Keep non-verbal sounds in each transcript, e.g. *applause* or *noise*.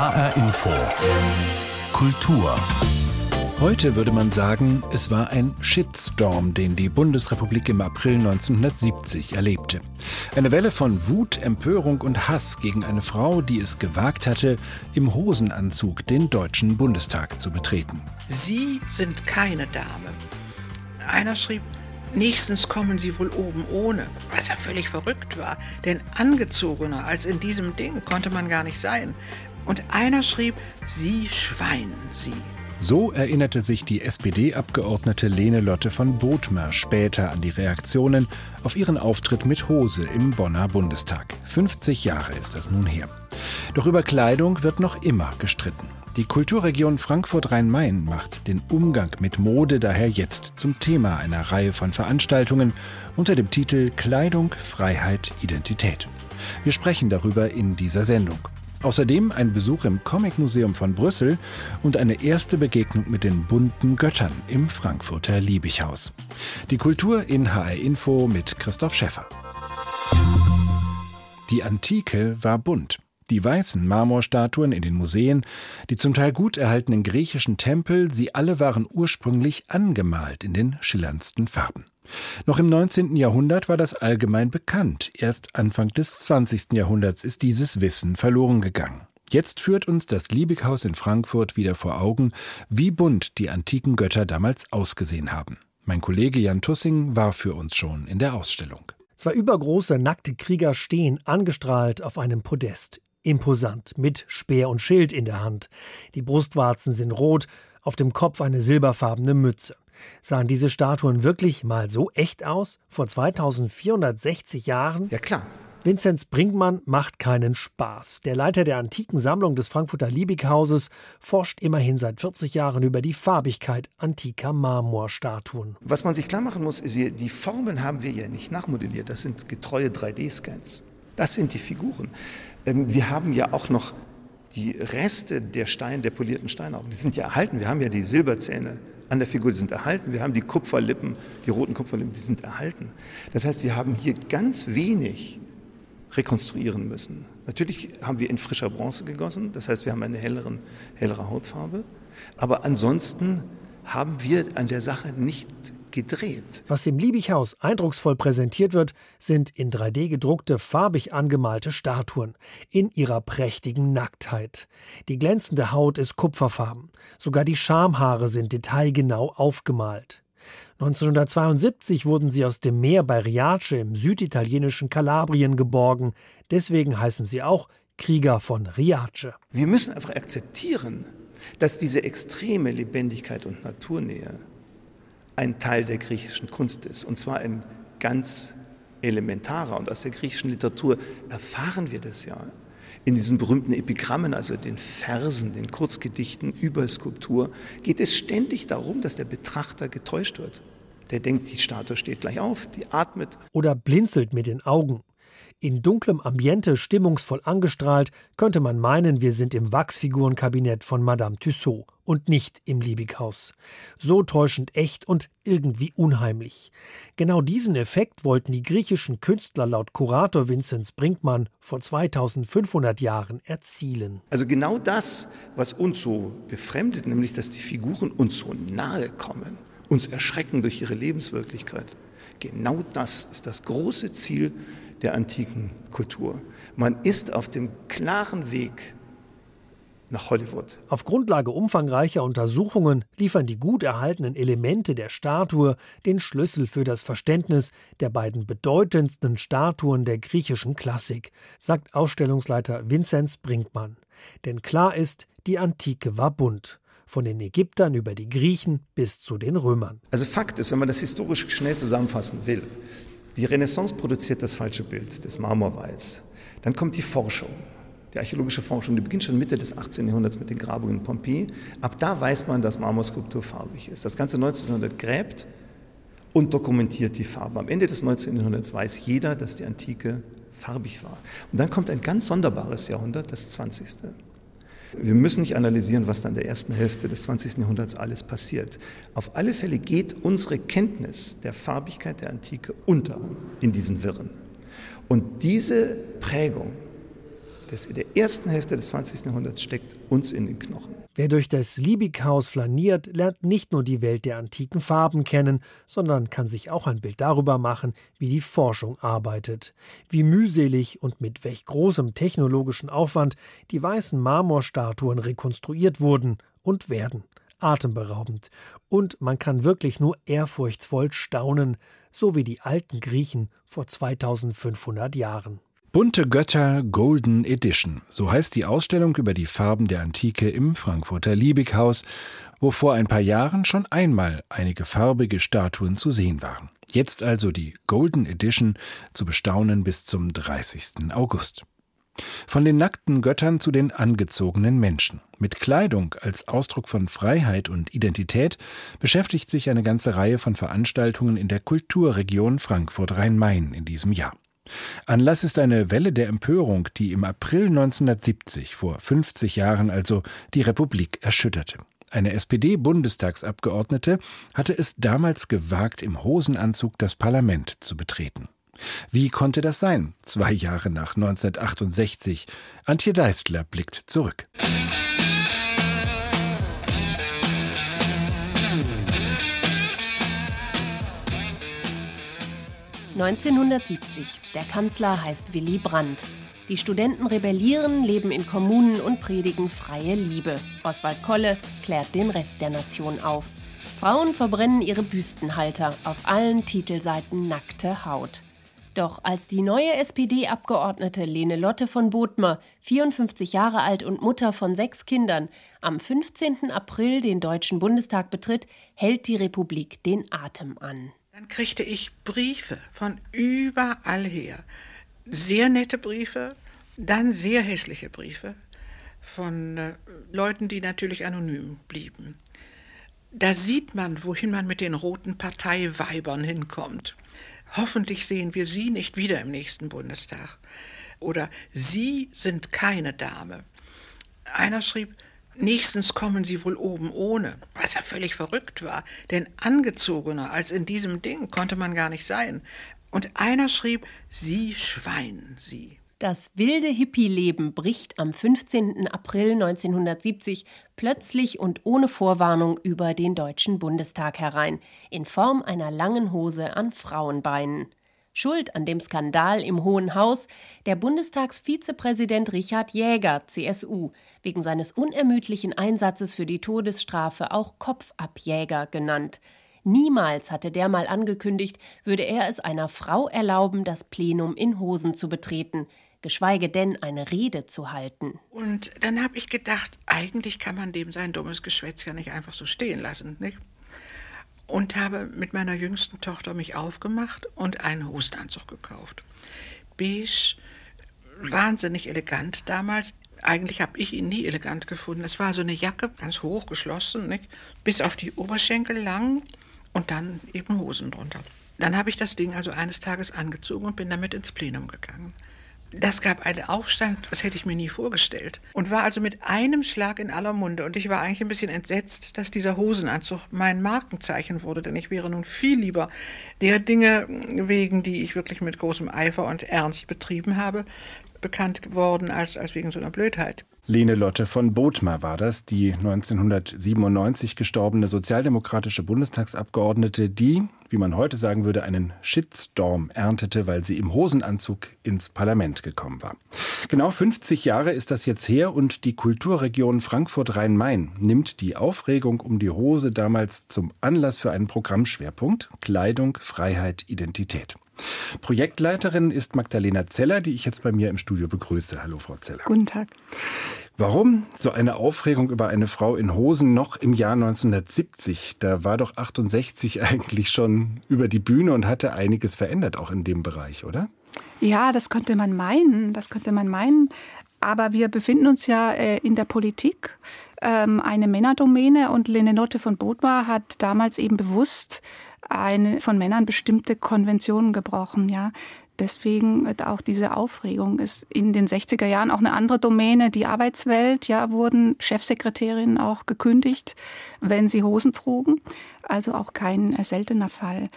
HR Info. Kultur. Heute würde man sagen, es war ein Shitstorm, den die Bundesrepublik im April 1970 erlebte. Eine Welle von Wut, Empörung und Hass gegen eine Frau, die es gewagt hatte, im Hosenanzug den Deutschen Bundestag zu betreten. Sie sind keine Dame. Einer schrieb, nächstens kommen Sie wohl oben ohne, was ja völlig verrückt war, denn angezogener als in diesem Ding konnte man gar nicht sein. Und einer schrieb, Sie Schwein, Sie. So erinnerte sich die SPD-Abgeordnete Lene Lotte von Bothmer später an die Reaktionen auf ihren Auftritt mit Hose im Bonner Bundestag. 50 Jahre ist das nun her. Doch über Kleidung wird noch immer gestritten. Die Kulturregion Frankfurt-Rhein-Main macht den Umgang mit Mode daher jetzt zum Thema einer Reihe von Veranstaltungen unter dem Titel Kleidung, Freiheit, Identität. Wir sprechen darüber in dieser Sendung. Außerdem ein Besuch im Comic-Museum von Brüssel und eine erste Begegnung mit den bunten Göttern im Frankfurter Liebighaus. Die Kultur in HR Info mit Christoph Schäffer. Die Antike war bunt. Die weißen Marmorstatuen in den Museen, die zum Teil gut erhaltenen griechischen Tempel, sie alle waren ursprünglich angemalt in den schillerndsten Farben. Noch im 19. Jahrhundert war das allgemein bekannt. Erst Anfang des 20. Jahrhunderts ist dieses Wissen verloren gegangen. Jetzt führt uns das Liebighaus in Frankfurt wieder vor Augen, wie bunt die antiken Götter damals ausgesehen haben. Mein Kollege Jan Tussing war für uns schon in der Ausstellung. Zwei übergroße nackte Krieger stehen angestrahlt auf einem Podest. Imposant, mit Speer und Schild in der Hand. Die Brustwarzen sind rot, auf dem Kopf eine silberfarbene Mütze. Sahen diese Statuen wirklich mal so echt aus? Vor 2460 Jahren? Ja, klar. Vinzenz Brinkmann macht keinen Spaß. Der Leiter der antiken Sammlung des Frankfurter Liebighauses forscht immerhin seit 40 Jahren über die Farbigkeit antiker Marmorstatuen. Was man sich klar machen muss, ist, die Formen haben wir ja nicht nachmodelliert. Das sind getreue 3D-Scans. Das sind die Figuren. Ähm, wir haben ja auch noch die Reste der Steine, der polierten Steinaugen. Die sind ja erhalten. Wir haben ja die Silberzähne an der Figur, die sind erhalten. Wir haben die Kupferlippen, die roten Kupferlippen, die sind erhalten. Das heißt, wir haben hier ganz wenig rekonstruieren müssen. Natürlich haben wir in frischer Bronze gegossen, das heißt, wir haben eine helleren, hellere Hautfarbe. Aber ansonsten haben wir an der Sache nicht gedreht. Was im Liebighaus eindrucksvoll präsentiert wird, sind in 3D gedruckte, farbig angemalte Statuen in ihrer prächtigen Nacktheit. Die glänzende Haut ist kupferfarben. Sogar die Schamhaare sind detailgenau aufgemalt. 1972 wurden sie aus dem Meer bei Riace im süditalienischen Kalabrien geborgen. Deswegen heißen sie auch Krieger von Riace. Wir müssen einfach akzeptieren, dass diese extreme Lebendigkeit und Naturnähe ein Teil der griechischen Kunst ist, und zwar ein ganz elementarer. Und aus der griechischen Literatur erfahren wir das ja. In diesen berühmten Epigrammen, also den Versen, den Kurzgedichten über Skulptur, geht es ständig darum, dass der Betrachter getäuscht wird. Der denkt, die Statue steht gleich auf, die atmet. Oder blinzelt mit den Augen. In dunklem Ambiente stimmungsvoll angestrahlt, könnte man meinen, wir sind im Wachsfigurenkabinett von Madame Tussaud und nicht im Liebighaus. So täuschend echt und irgendwie unheimlich. Genau diesen Effekt wollten die griechischen Künstler laut Kurator Vinzenz Brinkmann vor 2500 Jahren erzielen. Also genau das, was uns so befremdet, nämlich dass die Figuren uns so nahe kommen, uns erschrecken durch ihre Lebenswirklichkeit. Genau das ist das große Ziel der antiken Kultur. Man ist auf dem klaren Weg nach Hollywood. Auf Grundlage umfangreicher Untersuchungen liefern die gut erhaltenen Elemente der Statue den Schlüssel für das Verständnis der beiden bedeutendsten Statuen der griechischen Klassik, sagt Ausstellungsleiter Vinzenz Brinkmann. Denn klar ist, die Antike war bunt. Von den Ägyptern über die Griechen bis zu den Römern. Also Fakt ist, wenn man das historisch schnell zusammenfassen will, die Renaissance produziert das falsche Bild des Marmorwalls. Dann kommt die Forschung, die archäologische Forschung, die beginnt schon Mitte des 18. Jahrhunderts mit den Grabungen in Pompeji. Ab da weiß man, dass Marmorskulptur farbig ist. Das ganze 1900 gräbt und dokumentiert die Farben. Am Ende des 19. Jahrhunderts weiß jeder, dass die Antike farbig war. Und dann kommt ein ganz sonderbares Jahrhundert, das 20. Wir müssen nicht analysieren, was dann in der ersten Hälfte des 20. Jahrhunderts alles passiert. Auf alle Fälle geht unsere Kenntnis der Farbigkeit der Antike unter in diesen Wirren. Und diese Prägung das in der ersten Hälfte des 20. Jahrhunderts steckt uns in den Knochen. Wer durch das Liebighaus flaniert, lernt nicht nur die Welt der antiken Farben kennen, sondern kann sich auch ein Bild darüber machen, wie die Forschung arbeitet, wie mühselig und mit welch großem technologischen Aufwand die weißen Marmorstatuen rekonstruiert wurden und werden. Atemberaubend. Und man kann wirklich nur ehrfurchtsvoll staunen, so wie die alten Griechen vor 2500 Jahren. Bunte Götter Golden Edition, so heißt die Ausstellung über die Farben der Antike im Frankfurter Liebighaus, wo vor ein paar Jahren schon einmal einige farbige Statuen zu sehen waren. Jetzt also die Golden Edition zu bestaunen bis zum 30. August. Von den nackten Göttern zu den angezogenen Menschen. Mit Kleidung als Ausdruck von Freiheit und Identität beschäftigt sich eine ganze Reihe von Veranstaltungen in der Kulturregion Frankfurt-Rhein-Main in diesem Jahr. Anlass ist eine Welle der Empörung, die im April 1970, vor 50 Jahren also, die Republik erschütterte. Eine SPD-Bundestagsabgeordnete hatte es damals gewagt, im Hosenanzug das Parlament zu betreten. Wie konnte das sein? Zwei Jahre nach 1968. Antje Deistler blickt zurück. 1970. Der Kanzler heißt Willy Brandt. Die Studenten rebellieren, leben in Kommunen und predigen freie Liebe. Oswald Kolle klärt den Rest der Nation auf. Frauen verbrennen ihre Büstenhalter, auf allen Titelseiten nackte Haut. Doch als die neue SPD-Abgeordnete Lene Lotte von Bothmer, 54 Jahre alt und Mutter von sechs Kindern, am 15. April den Deutschen Bundestag betritt, hält die Republik den Atem an. Dann kriegte ich Briefe von überall her. Sehr nette Briefe, dann sehr hässliche Briefe von äh, Leuten, die natürlich anonym blieben. Da sieht man, wohin man mit den roten Parteiweibern hinkommt. Hoffentlich sehen wir sie nicht wieder im nächsten Bundestag. Oder Sie sind keine Dame. Einer schrieb, Nächstens kommen sie wohl oben ohne, was ja völlig verrückt war, denn angezogener als in diesem Ding konnte man gar nicht sein. Und einer schrieb, Sie Schwein, Sie. Das wilde Hippie-Leben bricht am 15. April 1970 plötzlich und ohne Vorwarnung über den Deutschen Bundestag herein, in Form einer langen Hose an Frauenbeinen. Schuld an dem Skandal im Hohen Haus der Bundestagsvizepräsident Richard Jäger, CSU, wegen seines unermüdlichen Einsatzes für die Todesstrafe auch Kopfabjäger genannt. Niemals hatte der mal angekündigt, würde er es einer Frau erlauben, das Plenum in Hosen zu betreten, geschweige denn eine Rede zu halten. Und dann habe ich gedacht, eigentlich kann man dem sein dummes Geschwätz ja nicht einfach so stehen lassen, nicht? Und habe mit meiner jüngsten Tochter mich aufgemacht und einen Hosenanzug gekauft. Beige, wahnsinnig elegant damals. Eigentlich habe ich ihn nie elegant gefunden. Es war so eine Jacke, ganz hoch geschlossen, nicht? bis auf die Oberschenkel lang und dann eben Hosen drunter. Dann habe ich das Ding also eines Tages angezogen und bin damit ins Plenum gegangen. Das gab einen Aufstand, das hätte ich mir nie vorgestellt. Und war also mit einem Schlag in aller Munde. Und ich war eigentlich ein bisschen entsetzt, dass dieser Hosenanzug mein Markenzeichen wurde, denn ich wäre nun viel lieber der Dinge wegen, die ich wirklich mit großem Eifer und Ernst betrieben habe, bekannt geworden als, als wegen so einer Blödheit. Lene Lotte von Bothmer war das, die 1997 gestorbene sozialdemokratische Bundestagsabgeordnete, die, wie man heute sagen würde, einen Shitstorm erntete, weil sie im Hosenanzug ins Parlament gekommen war. Genau 50 Jahre ist das jetzt her und die Kulturregion Frankfurt-Rhein-Main nimmt die Aufregung um die Hose damals zum Anlass für einen Programmschwerpunkt Kleidung, Freiheit, Identität. Projektleiterin ist Magdalena Zeller, die ich jetzt bei mir im Studio begrüße. Hallo, Frau Zeller. Guten Tag. Warum so eine Aufregung über eine Frau in Hosen noch im Jahr 1970? Da war doch 68 *laughs* eigentlich schon über die Bühne und hatte einiges verändert, auch in dem Bereich, oder? Ja, das könnte man meinen. Das könnte man meinen. Aber wir befinden uns ja äh, in der Politik, ähm, eine Männerdomäne und Lene Notte von Bodmar hat damals eben bewusst eine von Männern bestimmte Konventionen gebrochen, ja. Deswegen auch diese Aufregung ist in den 60er Jahren auch eine andere Domäne. Die Arbeitswelt, ja, wurden Chefsekretärinnen auch gekündigt, wenn sie Hosen trugen. Also auch kein seltener Fall.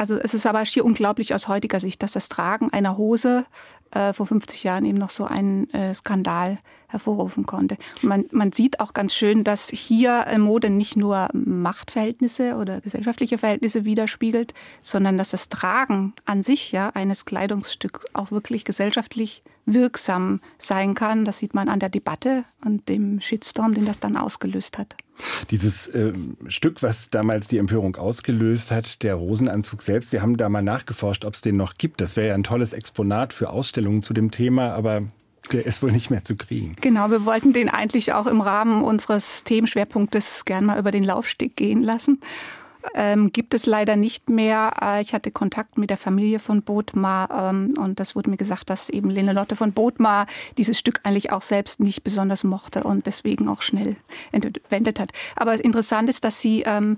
Also es ist aber schier unglaublich aus heutiger Sicht, dass das Tragen einer Hose äh, vor 50 Jahren eben noch so einen äh, Skandal hervorrufen konnte. Man, man, sieht auch ganz schön, dass hier äh, Mode nicht nur Machtverhältnisse oder gesellschaftliche Verhältnisse widerspiegelt, sondern dass das Tragen an sich ja eines Kleidungsstücks auch wirklich gesellschaftlich wirksam sein kann. Das sieht man an der Debatte und dem Shitstorm, den das dann ausgelöst hat. Dieses äh, Stück, was damals die Empörung ausgelöst hat, der Rosenanzug selbst, Sie haben da mal nachgeforscht, ob es den noch gibt. Das wäre ja ein tolles Exponat für Ausstellungen zu dem Thema, aber der ist wohl nicht mehr zu kriegen. Genau, wir wollten den eigentlich auch im Rahmen unseres Themenschwerpunktes gern mal über den Laufsteg gehen lassen. Ähm, gibt es leider nicht mehr. Äh, ich hatte Kontakt mit der Familie von Bodmar ähm, und das wurde mir gesagt, dass eben Lenelotte von Bodmar dieses Stück eigentlich auch selbst nicht besonders mochte und deswegen auch schnell entwendet hat. Aber interessant ist, dass sie ähm,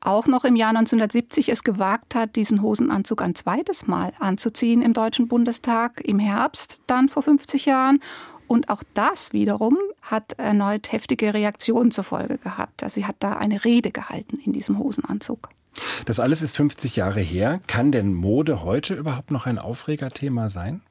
auch noch im Jahr 1970 es gewagt hat, diesen Hosenanzug ein zweites Mal anzuziehen im Deutschen Bundestag im Herbst, dann vor 50 Jahren. Und auch das wiederum hat erneut heftige Reaktionen zur Folge gehabt. Also sie hat da eine Rede gehalten in diesem Hosenanzug. Das alles ist 50 Jahre her. Kann denn Mode heute überhaupt noch ein Aufregerthema sein?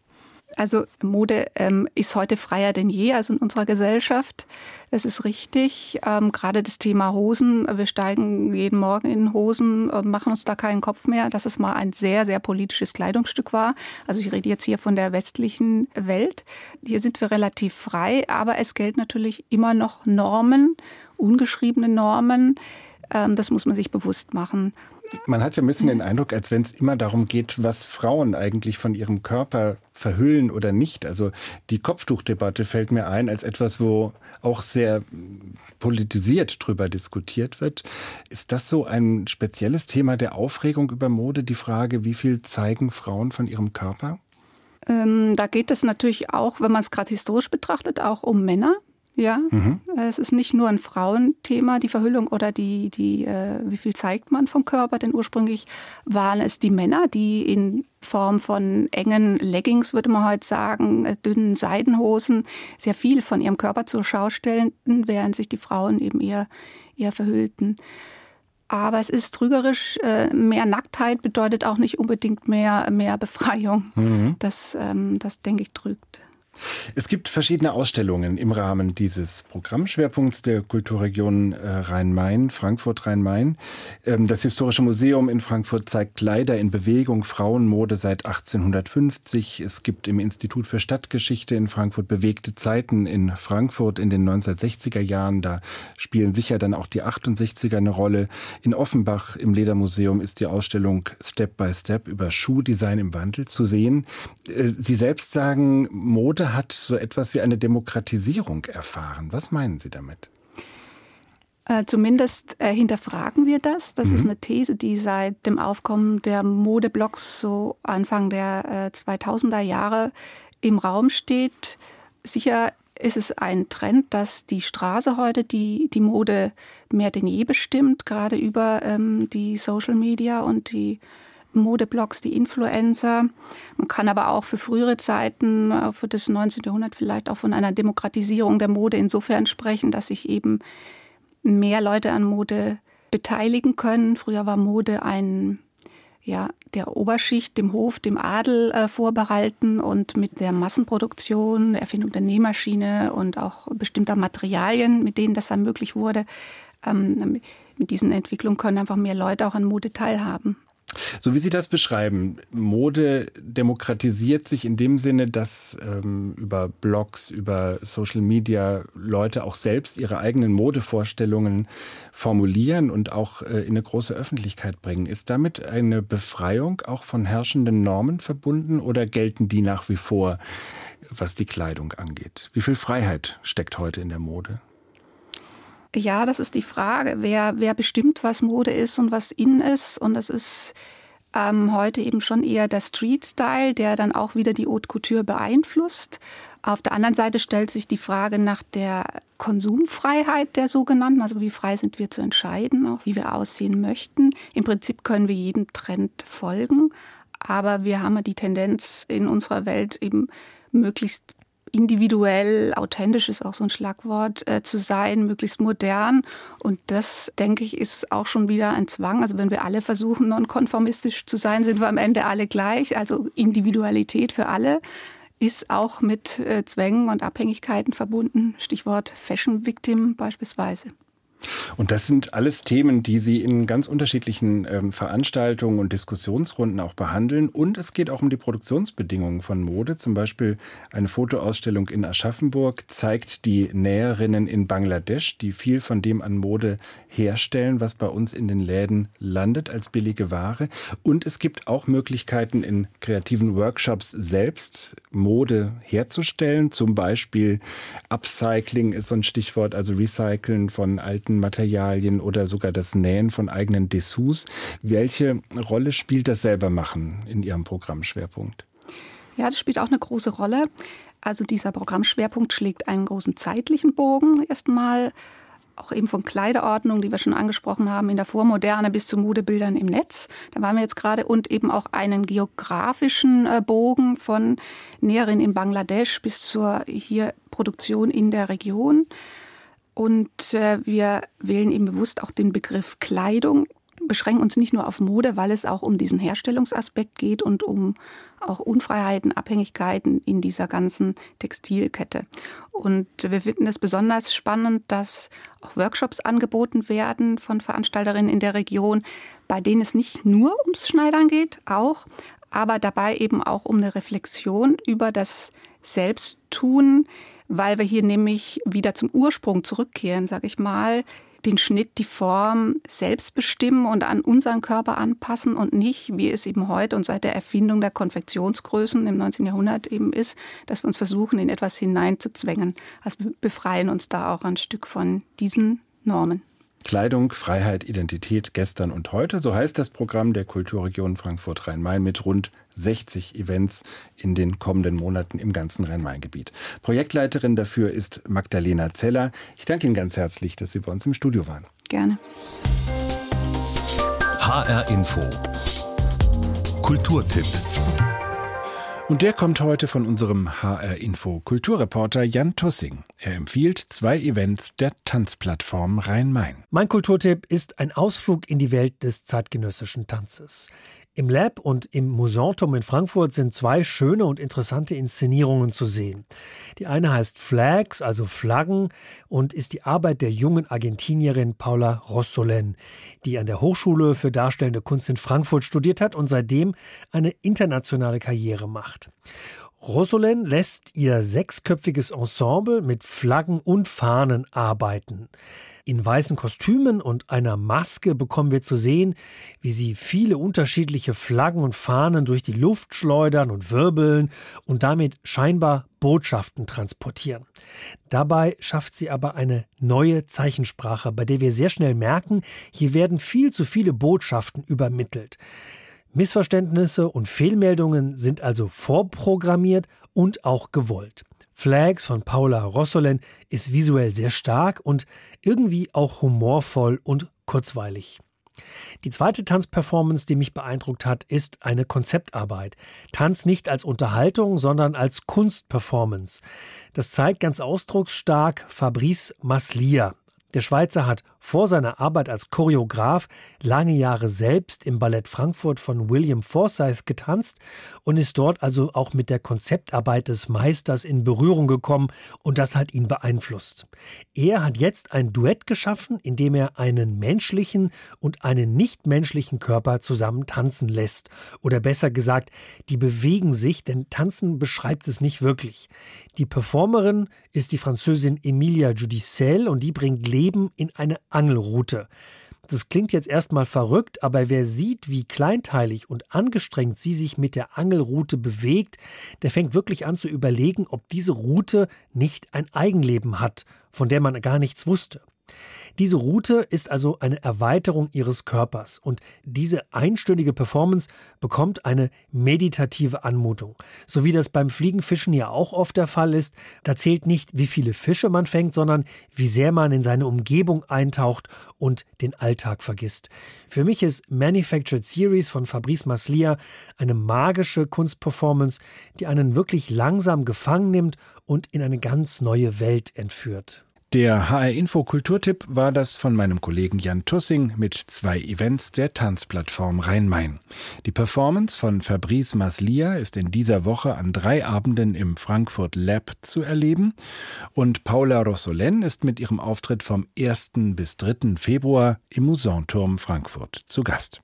Also Mode ähm, ist heute freier denn je, also in unserer Gesellschaft. Das ist richtig. Ähm, gerade das Thema Hosen. Wir steigen jeden Morgen in Hosen, äh, machen uns da keinen Kopf mehr, dass es mal ein sehr, sehr politisches Kleidungsstück war. Also ich rede jetzt hier von der westlichen Welt. Hier sind wir relativ frei, aber es gelten natürlich immer noch Normen, ungeschriebene Normen. Ähm, das muss man sich bewusst machen. Man hat ja ein bisschen den Eindruck, als wenn es immer darum geht, was Frauen eigentlich von ihrem Körper verhüllen oder nicht. Also die Kopftuchdebatte fällt mir ein als etwas, wo auch sehr politisiert drüber diskutiert wird. Ist das so ein spezielles Thema der Aufregung über Mode, die Frage, wie viel zeigen Frauen von ihrem Körper? Ähm, da geht es natürlich auch, wenn man es gerade historisch betrachtet, auch um Männer. Ja, mhm. es ist nicht nur ein Frauenthema, die Verhüllung oder die, die, äh, wie viel zeigt man vom Körper, denn ursprünglich waren es die Männer, die in Form von engen Leggings, würde man heute sagen, äh, dünnen Seidenhosen, sehr viel von ihrem Körper zur Schau stellten, während sich die Frauen eben eher, eher verhüllten. Aber es ist trügerisch, äh, mehr Nacktheit bedeutet auch nicht unbedingt mehr, mehr Befreiung. Mhm. Das, ähm, das denke ich, trügt. Es gibt verschiedene Ausstellungen im Rahmen dieses Programmschwerpunkts der Kulturregion äh, Rhein-Main, Frankfurt-Rhein-Main. Ähm, das Historische Museum in Frankfurt zeigt Kleider in Bewegung, Frauenmode seit 1850. Es gibt im Institut für Stadtgeschichte in Frankfurt bewegte Zeiten in Frankfurt in den 1960er Jahren. Da spielen sicher dann auch die 68er eine Rolle. In Offenbach im Ledermuseum ist die Ausstellung Step by Step über Schuhdesign im Wandel zu sehen. Äh, Sie selbst sagen, Mode hat so etwas wie eine Demokratisierung erfahren. Was meinen Sie damit? Äh, zumindest äh, hinterfragen wir das. Das mhm. ist eine These, die seit dem Aufkommen der Modeblogs so Anfang der äh, 2000er Jahre im Raum steht. Sicher ist es ein Trend, dass die Straße heute die, die Mode mehr denn je bestimmt, gerade über ähm, die Social Media und die Modeblogs, die Influencer. Man kann aber auch für frühere Zeiten, äh, für das 19. Jahrhundert vielleicht auch von einer Demokratisierung der Mode insofern sprechen, dass sich eben mehr Leute an Mode beteiligen können. Früher war Mode ein ja, der Oberschicht, dem Hof, dem Adel äh, vorbehalten und mit der Massenproduktion, der Erfindung der Nähmaschine und auch bestimmter Materialien, mit denen das dann möglich wurde, ähm, mit diesen Entwicklungen können einfach mehr Leute auch an Mode teilhaben. So wie Sie das beschreiben, Mode demokratisiert sich in dem Sinne, dass ähm, über Blogs, über Social Media Leute auch selbst ihre eigenen Modevorstellungen formulieren und auch äh, in eine große Öffentlichkeit bringen. Ist damit eine Befreiung auch von herrschenden Normen verbunden oder gelten die nach wie vor, was die Kleidung angeht? Wie viel Freiheit steckt heute in der Mode? Ja, das ist die Frage. Wer, wer bestimmt, was Mode ist und was in ist? Und das ist ähm, heute eben schon eher der Street-Style, der dann auch wieder die Haute Couture beeinflusst. Auf der anderen Seite stellt sich die Frage nach der Konsumfreiheit der sogenannten, also wie frei sind wir zu entscheiden, auch wie wir aussehen möchten. Im Prinzip können wir jedem Trend folgen, aber wir haben ja die Tendenz in unserer Welt eben möglichst individuell, authentisch ist auch so ein Schlagwort, äh, zu sein, möglichst modern. Und das, denke ich, ist auch schon wieder ein Zwang. Also wenn wir alle versuchen, nonkonformistisch zu sein, sind wir am Ende alle gleich. Also Individualität für alle ist auch mit äh, Zwängen und Abhängigkeiten verbunden. Stichwort Fashion Victim beispielsweise. Und das sind alles Themen, die Sie in ganz unterschiedlichen ähm, Veranstaltungen und Diskussionsrunden auch behandeln. Und es geht auch um die Produktionsbedingungen von Mode. Zum Beispiel eine Fotoausstellung in Aschaffenburg zeigt die Näherinnen in Bangladesch, die viel von dem an Mode herstellen, was bei uns in den Läden landet als billige Ware. Und es gibt auch Möglichkeiten in kreativen Workshops selbst Mode herzustellen. Zum Beispiel Upcycling ist so ein Stichwort, also Recyceln von alten gebrauchten Materialien oder sogar das Nähen von eigenen Dessous. Welche Rolle spielt das Selbermachen in Ihrem Programmschwerpunkt? Ja, das spielt auch eine große Rolle. Also dieser Programmschwerpunkt schlägt einen großen zeitlichen Bogen erstmal auch eben von Kleiderordnung, die wir schon angesprochen haben, in der Vormoderne bis zu Modebildern im Netz. Da waren wir jetzt gerade und eben auch einen geografischen äh, Bogen von Näherin in Bangladesch bis zur hier Produktion in der Region. Und äh, wir wählen eben bewusst auch den Begriff Kleidung, beschränken uns nicht nur auf Mode, weil es auch um diesen Herstellungsaspekt geht und um auch Unfreiheiten, Abhängigkeiten in dieser ganzen Textilkette. Und wir finden es besonders spannend, dass auch Workshops angeboten werden von Veranstalterinnen in der Region, bei denen es nicht nur ums Schneidern geht, auch, aber dabei eben auch um eine Reflexion über das Selbsttun, weil wir hier nämlich wieder zum Ursprung zurückkehren, sage ich mal, den Schnitt, die Form selbst bestimmen und an unseren Körper anpassen und nicht, wie es eben heute und seit der Erfindung der Konfektionsgrößen im 19. Jahrhundert eben ist, dass wir uns versuchen, in etwas hineinzuzwängen. Also befreien uns da auch ein Stück von diesen Normen. Kleidung, Freiheit, Identität gestern und heute. So heißt das Programm der Kulturregion Frankfurt-Rhein-Main mit rund 60 Events in den kommenden Monaten im ganzen Rhein-Main-Gebiet. Projektleiterin dafür ist Magdalena Zeller. Ich danke Ihnen ganz herzlich, dass Sie bei uns im Studio waren. Gerne. HR Info. Kulturtipp. Und der kommt heute von unserem HR Info Kulturreporter Jan Tussing. Er empfiehlt zwei Events der Tanzplattform Rhein-Main. Mein Kulturtipp ist ein Ausflug in die Welt des zeitgenössischen Tanzes. Im Lab und im Musanturm in Frankfurt sind zwei schöne und interessante Inszenierungen zu sehen. Die eine heißt Flags, also Flaggen, und ist die Arbeit der jungen Argentinierin Paula Rossolen, die an der Hochschule für Darstellende Kunst in Frankfurt studiert hat und seitdem eine internationale Karriere macht. Rossolen lässt ihr sechsköpfiges Ensemble mit Flaggen und Fahnen arbeiten. In weißen Kostümen und einer Maske bekommen wir zu sehen, wie sie viele unterschiedliche Flaggen und Fahnen durch die Luft schleudern und wirbeln und damit scheinbar Botschaften transportieren. Dabei schafft sie aber eine neue Zeichensprache, bei der wir sehr schnell merken, hier werden viel zu viele Botschaften übermittelt. Missverständnisse und Fehlmeldungen sind also vorprogrammiert und auch gewollt. Flags von Paula Rossolen ist visuell sehr stark und irgendwie auch humorvoll und kurzweilig. Die zweite Tanzperformance, die mich beeindruckt hat, ist eine Konzeptarbeit. Tanz nicht als Unterhaltung, sondern als Kunstperformance. Das zeigt ganz ausdrucksstark Fabrice Maslia, der Schweizer hat vor seiner Arbeit als Choreograf lange Jahre selbst im Ballett Frankfurt von William Forsyth getanzt und ist dort also auch mit der Konzeptarbeit des Meisters in Berührung gekommen und das hat ihn beeinflusst. Er hat jetzt ein Duett geschaffen, in dem er einen menschlichen und einen nichtmenschlichen Körper zusammen tanzen lässt. Oder besser gesagt, die bewegen sich, denn tanzen beschreibt es nicht wirklich. Die Performerin ist die Französin Emilia Judicel und die bringt Leben in eine Angelrute. Das klingt jetzt erstmal verrückt, aber wer sieht, wie kleinteilig und angestrengt sie sich mit der Angelrute bewegt, der fängt wirklich an zu überlegen, ob diese Route nicht ein Eigenleben hat, von der man gar nichts wusste. Diese Route ist also eine Erweiterung ihres Körpers und diese einstündige Performance bekommt eine meditative Anmutung. So wie das beim Fliegenfischen ja auch oft der Fall ist, da zählt nicht, wie viele Fische man fängt, sondern wie sehr man in seine Umgebung eintaucht und den Alltag vergisst. Für mich ist Manufactured Series von Fabrice Maslia eine magische Kunstperformance, die einen wirklich langsam gefangen nimmt und in eine ganz neue Welt entführt. Der HR Info Kulturtipp war das von meinem Kollegen Jan Tussing mit zwei Events der Tanzplattform Rhein-Main. Die Performance von Fabrice Maslia ist in dieser Woche an drei Abenden im Frankfurt Lab zu erleben und Paula Rossolen ist mit ihrem Auftritt vom 1. bis 3. Februar im Musanturm Frankfurt zu Gast.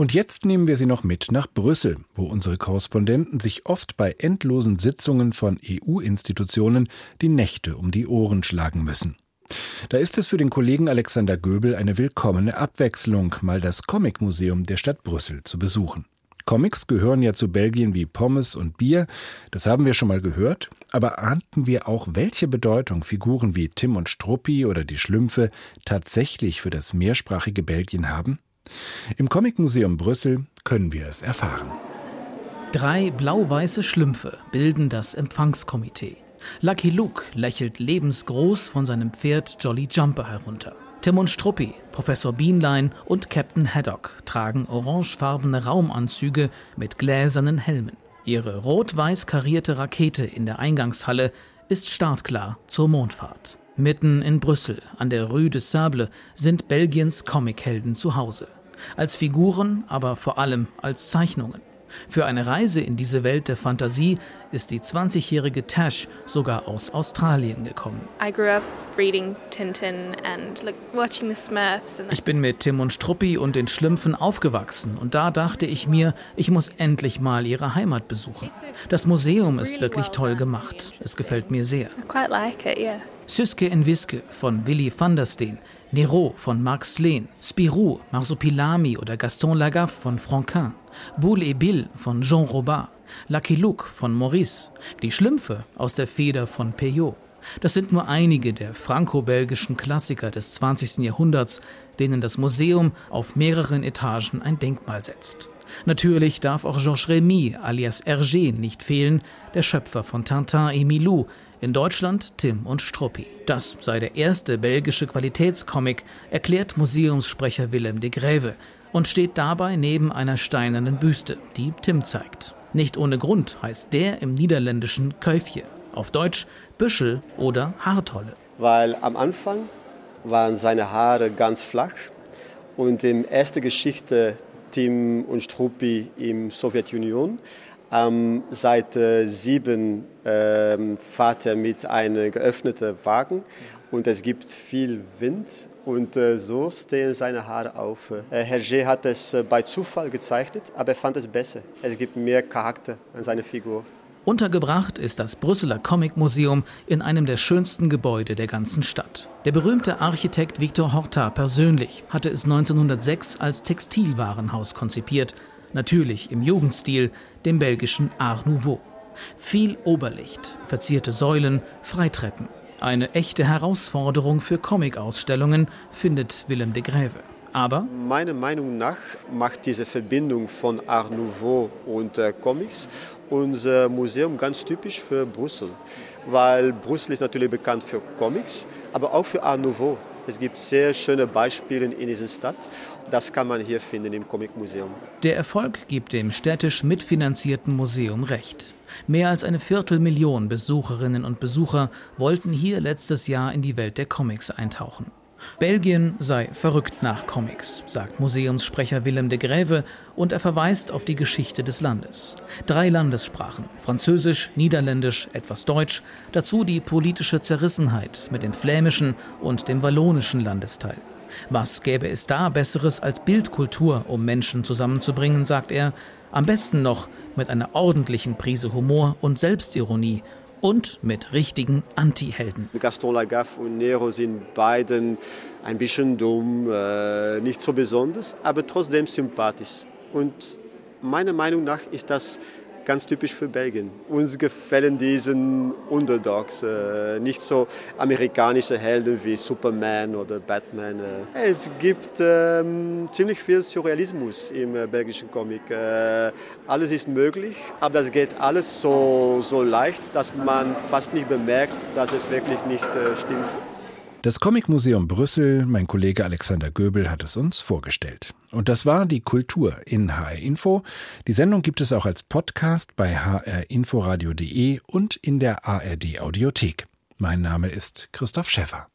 Und jetzt nehmen wir Sie noch mit nach Brüssel, wo unsere Korrespondenten sich oft bei endlosen Sitzungen von EU-Institutionen die Nächte um die Ohren schlagen müssen. Da ist es für den Kollegen Alexander Göbel eine willkommene Abwechslung, mal das Comic-Museum der Stadt Brüssel zu besuchen. Comics gehören ja zu Belgien wie Pommes und Bier, das haben wir schon mal gehört, aber ahnten wir auch, welche Bedeutung Figuren wie Tim und Struppi oder die Schlümpfe tatsächlich für das mehrsprachige Belgien haben? Im Comicmuseum Brüssel können wir es erfahren. Drei blau-weiße Schlümpfe bilden das Empfangskomitee. Lucky Luke lächelt lebensgroß von seinem Pferd Jolly Jumper herunter. Tim und Struppi, Professor Bienlein und Captain Haddock tragen orangefarbene Raumanzüge mit gläsernen Helmen. Ihre rot-weiß karierte Rakete in der Eingangshalle ist startklar zur Mondfahrt. Mitten in Brüssel, an der Rue de Sable, sind Belgiens Comichelden zu Hause als Figuren, aber vor allem als Zeichnungen. Für eine Reise in diese Welt der Fantasie ist die 20-jährige Tash sogar aus Australien gekommen. Ich bin mit Tim und Struppi und den Schlümpfen aufgewachsen und da dachte ich mir, ich muss endlich mal ihre Heimat besuchen. Das Museum ist wirklich toll gemacht. Es gefällt mir sehr. Süske in Wiske von Willy van der Steen Nero von Marc Sleen, Spirou, Marsupilami oder Gaston Lagaffe von Franquin, Boule et Bill von Jean Robart, Lucky Luke von Maurice, die Schlümpfe aus der Feder von Peyote. Das sind nur einige der franco-belgischen Klassiker des 20. Jahrhunderts, denen das Museum auf mehreren Etagen ein Denkmal setzt. Natürlich darf auch Georges Remy alias Hergé nicht fehlen, der Schöpfer von Tintin et Milou, in Deutschland Tim und Struppi. Das sei der erste belgische Qualitätscomic, erklärt Museumssprecher Willem de Greve und steht dabei neben einer steinernen Büste, die Tim zeigt. Nicht ohne Grund heißt der im niederländischen Köifje, auf Deutsch Büschel oder Haartolle. Weil am Anfang waren seine Haare ganz flach und in erster Geschichte Tim und Struppi im Sowjetunion am Seite 7 ähm, fährt er mit einem geöffneten Wagen und es gibt viel Wind und äh, so stehen seine Haare auf. Äh, Hergé hat es äh, bei Zufall gezeichnet, aber er fand es besser. Es gibt mehr Charakter an seiner Figur. Untergebracht ist das Brüsseler Comic Museum in einem der schönsten Gebäude der ganzen Stadt. Der berühmte Architekt Victor Horta persönlich hatte es 1906 als Textilwarenhaus konzipiert natürlich im Jugendstil, dem belgischen Art Nouveau. Viel Oberlicht, verzierte Säulen, Freitreppen. Eine echte Herausforderung für Comic-Ausstellungen, findet Willem de Greve. Aber meiner Meinung nach macht diese Verbindung von Art Nouveau und äh, Comics unser Museum ganz typisch für Brüssel, weil Brüssel ist natürlich bekannt für Comics, aber auch für Art Nouveau. Es gibt sehr schöne Beispiele in dieser Stadt. Das kann man hier finden im Comic Museum. Der Erfolg gibt dem städtisch mitfinanzierten Museum recht. Mehr als eine Viertelmillion Besucherinnen und Besucher wollten hier letztes Jahr in die Welt der Comics eintauchen. Belgien sei verrückt nach Comics, sagt Museumssprecher Willem de Greve und er verweist auf die Geschichte des Landes. Drei Landessprachen, Französisch, Niederländisch, etwas Deutsch, dazu die politische Zerrissenheit mit dem flämischen und dem wallonischen Landesteil. Was gäbe es da Besseres als Bildkultur, um Menschen zusammenzubringen, sagt er, am besten noch mit einer ordentlichen Prise Humor und Selbstironie und mit richtigen Anti-Helden. Gaston Lagaffe und Nero sind beiden ein bisschen dumm, äh, nicht so besonders, aber trotzdem sympathisch. Und meiner Meinung nach ist das ganz typisch für Belgien. Uns gefallen diese Underdogs, äh, nicht so amerikanische Helden wie Superman oder Batman. Äh. Es gibt ähm, ziemlich viel Surrealismus im äh, belgischen Comic. Äh, alles ist möglich, aber das geht alles so, so leicht, dass man fast nicht bemerkt, dass es wirklich nicht äh, stimmt. Das Comicmuseum Brüssel, mein Kollege Alexander Göbel hat es uns vorgestellt. Und das war die Kultur in HR Info. Die Sendung gibt es auch als Podcast bei hrinforadio.de und in der ARD Audiothek. Mein Name ist Christoph Schäffer.